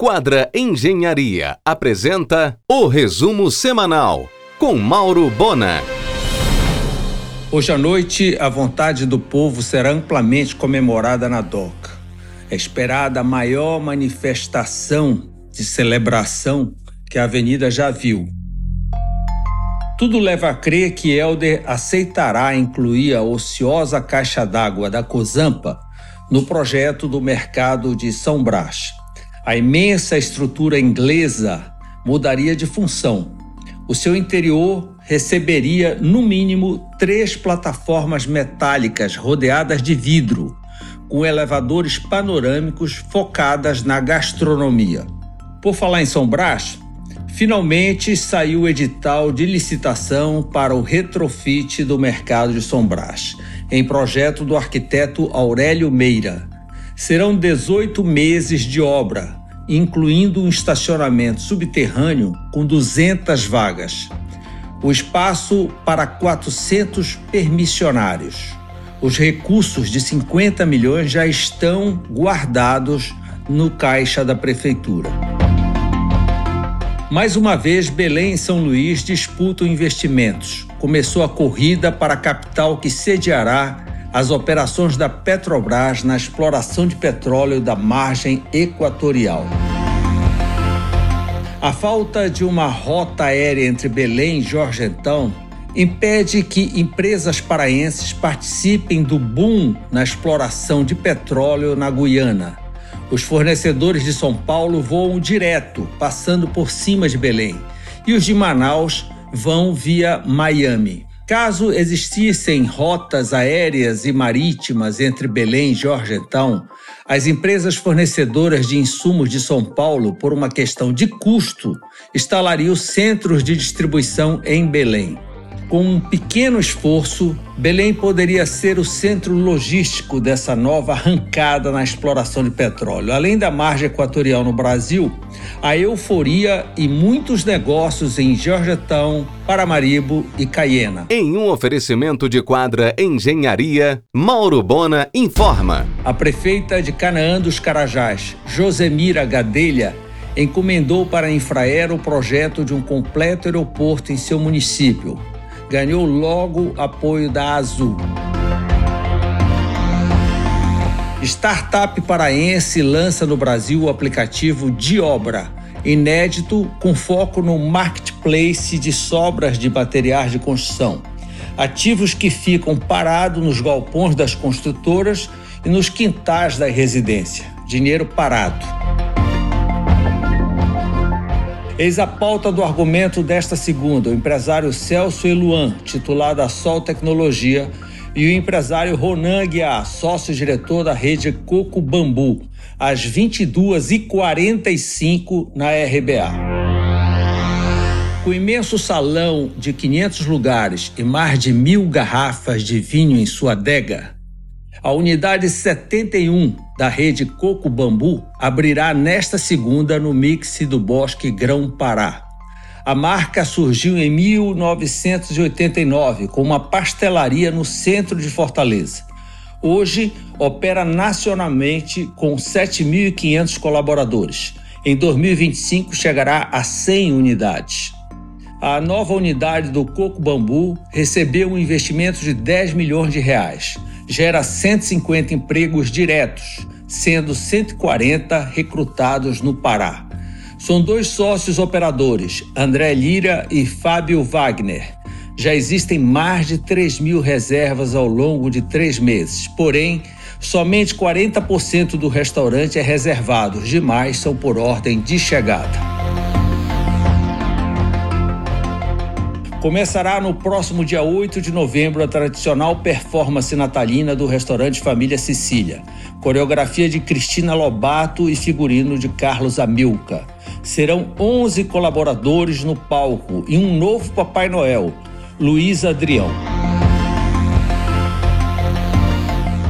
Quadra Engenharia apresenta o resumo semanal com Mauro Bona. Hoje à noite, a vontade do povo será amplamente comemorada na DOCA. É esperada a maior manifestação de celebração que a Avenida já viu. Tudo leva a crer que Helder aceitará incluir a ociosa caixa d'água da Cozampa no projeto do mercado de São Brás. A imensa estrutura inglesa mudaria de função. O seu interior receberia, no mínimo, três plataformas metálicas rodeadas de vidro, com elevadores panorâmicos focadas na gastronomia. Por falar em São Brás, finalmente saiu o edital de licitação para o retrofit do mercado de São Brás em projeto do arquiteto Aurélio Meira. Serão 18 meses de obra, incluindo um estacionamento subterrâneo com 200 vagas. O espaço para 400 permissionários. Os recursos de 50 milhões já estão guardados no caixa da prefeitura. Mais uma vez, Belém e São Luís disputam investimentos. Começou a corrida para a capital que sediará as operações da Petrobras na exploração de petróleo da margem equatorial. A falta de uma rota aérea entre Belém e Jorgentão impede que empresas paraenses participem do boom na exploração de petróleo na Guiana. Os fornecedores de São Paulo voam direto, passando por cima de Belém, e os de Manaus vão via Miami. Caso existissem rotas aéreas e marítimas entre Belém e Georgetown, as empresas fornecedoras de insumos de São Paulo, por uma questão de custo, instalariam centros de distribuição em Belém. Com um pequeno esforço, Belém poderia ser o centro logístico dessa nova arrancada na exploração de petróleo. Além da margem equatorial no Brasil, a euforia e muitos negócios em Georgetown, Paramaribo e Cayena. Em um oferecimento de quadra Engenharia, Mauro Bona informa. A prefeita de Canaã dos Carajás, Josemira Gadelha, encomendou para a Infraero o projeto de um completo aeroporto em seu município ganhou logo apoio da Azul. Startup paraense lança no Brasil o aplicativo de obra, inédito com foco no marketplace de sobras de materiais de construção. Ativos que ficam parados nos galpões das construtoras e nos quintais da residência. Dinheiro parado. Eis a pauta do argumento desta segunda: o empresário Celso Eluan, titular da Sol Tecnologia, e o empresário Ronan Guiar, sócio-diretor da rede Coco Bambu, às 22h45 na RBA. Com imenso salão de 500 lugares e mais de mil garrafas de vinho em sua adega, a unidade 71 da rede Coco Bambu abrirá nesta segunda no mix do Bosque Grão Pará. A marca surgiu em 1989 com uma pastelaria no centro de Fortaleza. Hoje opera nacionalmente com 7.500 colaboradores. Em 2025 chegará a 100 unidades. A nova unidade do Coco Bambu recebeu um investimento de 10 milhões de reais gera 150 empregos diretos, sendo 140 recrutados no Pará. São dois sócios operadores, André Lira e Fábio Wagner. Já existem mais de 3 mil reservas ao longo de três meses, porém, somente 40% do restaurante é reservado, os demais são por ordem de chegada. Começará no próximo dia 8 de novembro a tradicional performance natalina do restaurante Família Sicília. Coreografia de Cristina Lobato e figurino de Carlos Amilca. Serão 11 colaboradores no palco e um novo Papai Noel, Luiz Adrião.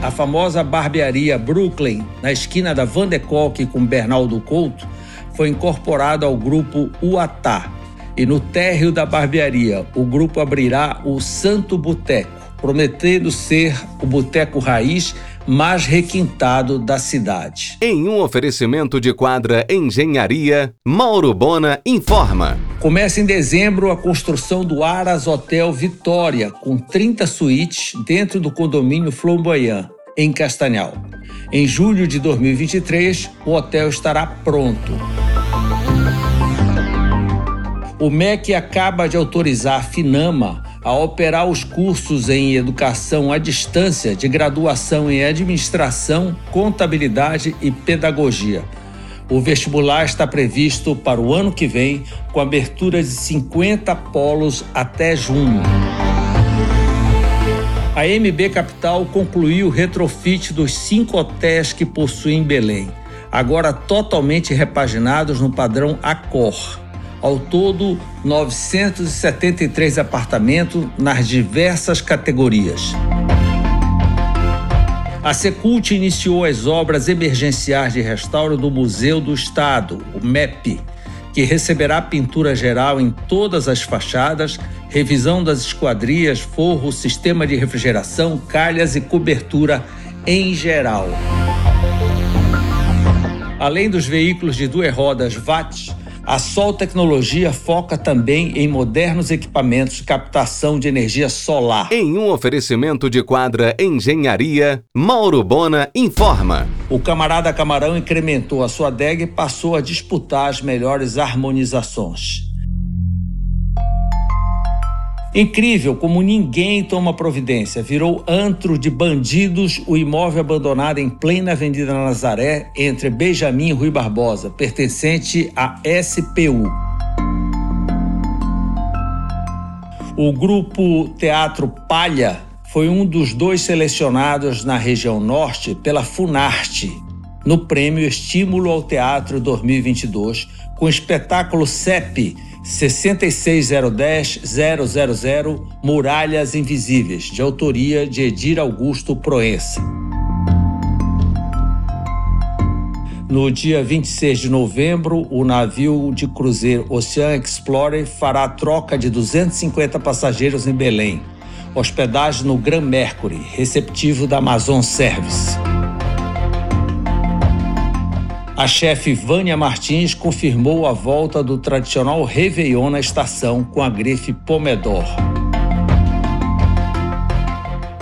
A famosa barbearia Brooklyn, na esquina da Van de Kolk com Bernardo Couto, foi incorporada ao grupo Uatá e no térreo da barbearia, o grupo abrirá o Santo Boteco, prometendo ser o boteco raiz mais requintado da cidade. Em um oferecimento de quadra Engenharia, Mauro Bona informa. Começa em dezembro a construção do Aras Hotel Vitória, com 30 suítes dentro do condomínio Flamboyant, em Castanhal. Em julho de 2023, o hotel estará pronto. O MEC acaba de autorizar a Finama a operar os cursos em educação à distância de graduação em administração, contabilidade e pedagogia. O vestibular está previsto para o ano que vem, com abertura de 50 polos até junho. A MB Capital concluiu o retrofit dos cinco hotéis que possui em Belém, agora totalmente repaginados no padrão Accor. Ao todo, 973 apartamentos nas diversas categorias. A Secult iniciou as obras emergenciais de restauro do Museu do Estado, o MEP, que receberá pintura geral em todas as fachadas, revisão das esquadrias, forro, sistema de refrigeração, calhas e cobertura em geral. Além dos veículos de duas rodas VAT, a Sol Tecnologia foca também em modernos equipamentos de captação de energia solar. Em um oferecimento de quadra Engenharia, Mauro Bona informa. O camarada Camarão incrementou a sua DEG e passou a disputar as melhores harmonizações. Incrível como ninguém toma providência. Virou antro de bandidos o imóvel abandonado em plena Avenida Nazaré, entre Benjamin e Rui Barbosa, pertencente à SPU. O grupo Teatro Palha foi um dos dois selecionados na região norte pela Funarte, no prêmio Estímulo ao Teatro 2022, com o espetáculo CEP 66010-000 Muralhas Invisíveis, de autoria de Edir Augusto Proença. No dia 26 de novembro, o navio de cruzeiro Ocean Explorer fará troca de 250 passageiros em Belém. Hospedagem no Gran Mercury, receptivo da Amazon Service. A chefe Vânia Martins confirmou a volta do tradicional Réveillon na estação com a grife Pomedor.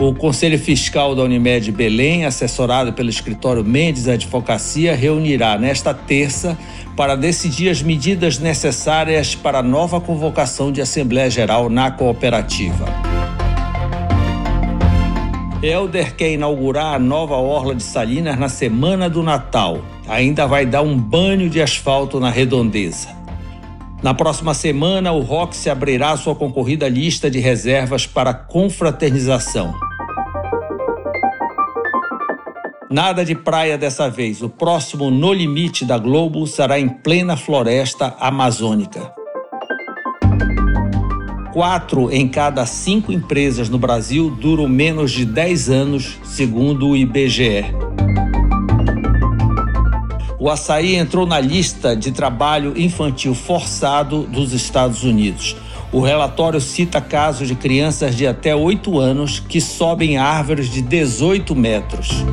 O Conselho Fiscal da Unimed Belém, assessorado pelo escritório Mendes Advocacia, reunirá nesta terça para decidir as medidas necessárias para a nova convocação de Assembleia Geral na cooperativa. Helder quer inaugurar a nova Orla de Salinas na semana do Natal ainda vai dar um banho de asfalto na redondeza. Na próxima semana, o Roxy abrirá sua concorrida lista de reservas para confraternização. Nada de praia dessa vez. O próximo No Limite da Globo será em plena floresta amazônica. Quatro em cada cinco empresas no Brasil duram menos de 10 anos, segundo o IBGE. O açaí entrou na lista de trabalho infantil forçado dos Estados Unidos. O relatório cita casos de crianças de até 8 anos que sobem árvores de 18 metros.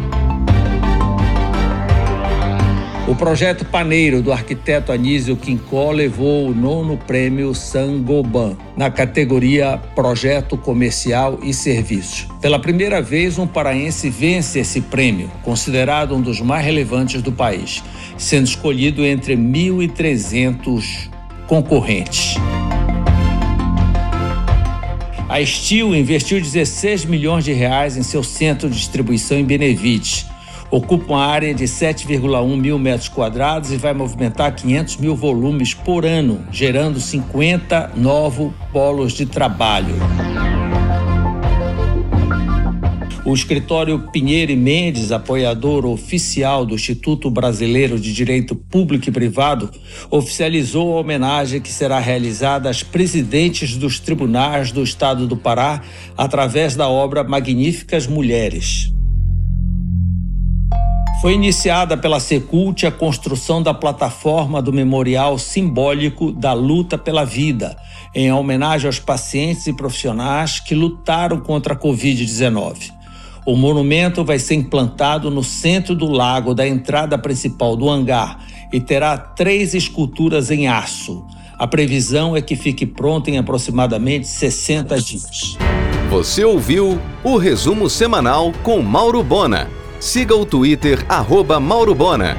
O projeto Paneiro do arquiteto Anísio Quincó levou o nono prêmio Sangoban na categoria Projeto Comercial e Serviço. Pela primeira vez, um paraense vence esse prêmio, considerado um dos mais relevantes do país, sendo escolhido entre 1.300 concorrentes. A Steel investiu 16 milhões de reais em seu centro de distribuição em Benevides Ocupa uma área de 7,1 mil metros quadrados e vai movimentar 500 mil volumes por ano, gerando 50 novos polos de trabalho. O escritório Pinheiro e Mendes, apoiador oficial do Instituto Brasileiro de Direito Público e Privado, oficializou a homenagem que será realizada às presidentes dos tribunais do Estado do Pará através da obra Magníficas Mulheres. Foi iniciada pela Secult a construção da plataforma do Memorial Simbólico da Luta pela Vida, em homenagem aos pacientes e profissionais que lutaram contra a Covid-19. O monumento vai ser implantado no centro do lago da entrada principal do hangar e terá três esculturas em aço. A previsão é que fique pronto em aproximadamente 60 dias. Você ouviu o resumo semanal com Mauro Bona. Siga o Twitter, arroba Mauro Bona.